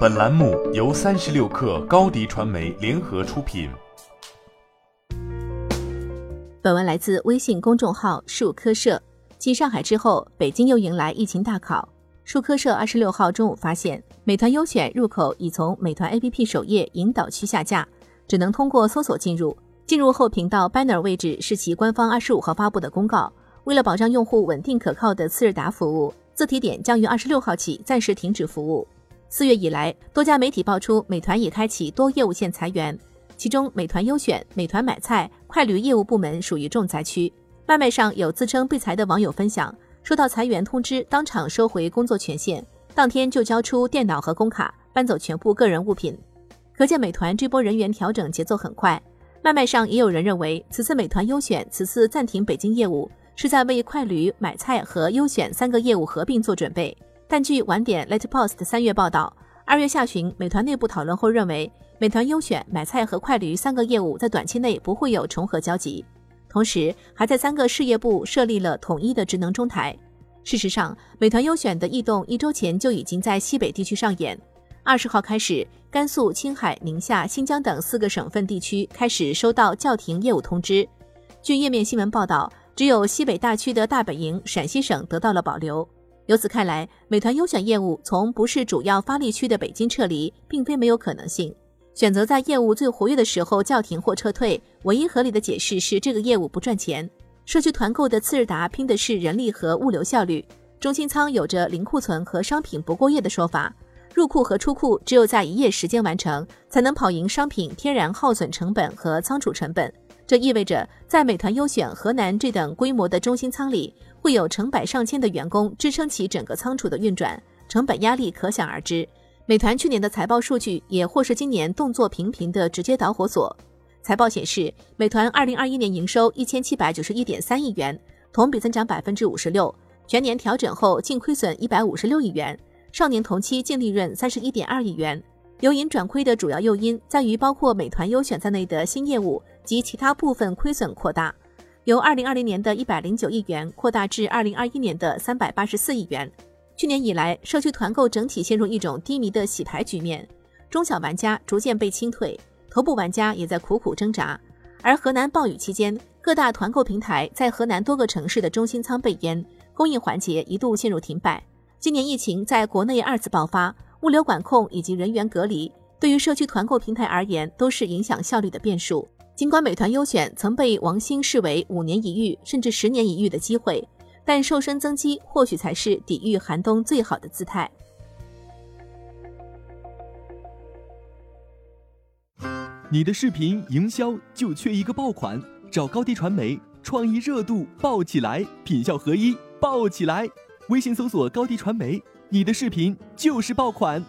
本栏目由三十六氪高低传媒联合出品。本文来自微信公众号数科社。继上海之后，北京又迎来疫情大考。数科社二十六号中午发现，美团优选入口已从美团 APP 首页引导区下架，只能通过搜索进入。进入后频道 banner 位置是其官方二十五号发布的公告。为了保障用户稳定可靠的次日达服务，自提点将于二十六号起暂时停止服务。四月以来，多家媒体爆出美团已开启多业务线裁员，其中美团优选、美团买菜、快驴业务部门属于重灾区。外卖上有自称被裁的网友分享，收到裁员通知，当场收回工作权限，当天就交出电脑和工卡，搬走全部个人物品。可见美团这波人员调整节奏很快。外卖上也有人认为，此次美团优选此次暂停北京业务。是在为快驴、买菜和优选三个业务合并做准备。但据晚点 Letpost 三月报道，二月下旬，美团内部讨论后认为，美团优选、买菜和快驴三个业务在短期内不会有重合交集。同时，还在三个事业部设立了统一的职能中台。事实上，美团优选的异动一周前就已经在西北地区上演。二十号开始，甘肃、青海、宁夏、新疆等四个省份地区开始收到叫停业务通知。据页面新闻报道。只有西北大区的大本营陕西省得到了保留。由此看来，美团优选业务从不是主要发力区的北京撤离，并非没有可能性。选择在业务最活跃的时候叫停或撤退，唯一合理的解释是这个业务不赚钱。社区团购的次日达拼的是人力和物流效率，中心仓有着零库存和商品不过夜的说法，入库和出库只有在一夜时间完成，才能跑赢商品天然耗损成本和仓储成本。这意味着，在美团优选河南这等规模的中心仓里，会有成百上千的员工支撑起整个仓储的运转，成本压力可想而知。美团去年的财报数据也或是今年动作频频的直接导火索。财报显示，美团二零二一年营收一千七百九十一点三亿元，同比增长百分之五十六，全年调整后净亏损一百五十六亿元，上年同期净利润三十一点二亿元。由盈转亏的主要诱因在于包括美团优选在内的新业务。及其他部分亏损扩大，由二零二零年的一百零九亿元扩大至二零二一年的三百八十四亿元。去年以来，社区团购整体陷入一种低迷的洗牌局面，中小玩家逐渐被清退，头部玩家也在苦苦挣扎。而河南暴雨期间，各大团购平台在河南多个城市的中心仓被淹，供应环节一度陷入停摆。今年疫情在国内二次爆发，物流管控以及人员隔离，对于社区团购平台而言，都是影响效率的变数。尽管美团优选曾被王兴视为五年一遇甚至十年一遇的机会，但瘦身增肌或许才是抵御寒冬最好的姿态。你的视频营销就缺一个爆款，找高低传媒，创意热度爆起来，品效合一爆起来。微信搜索高低传媒，你的视频就是爆款。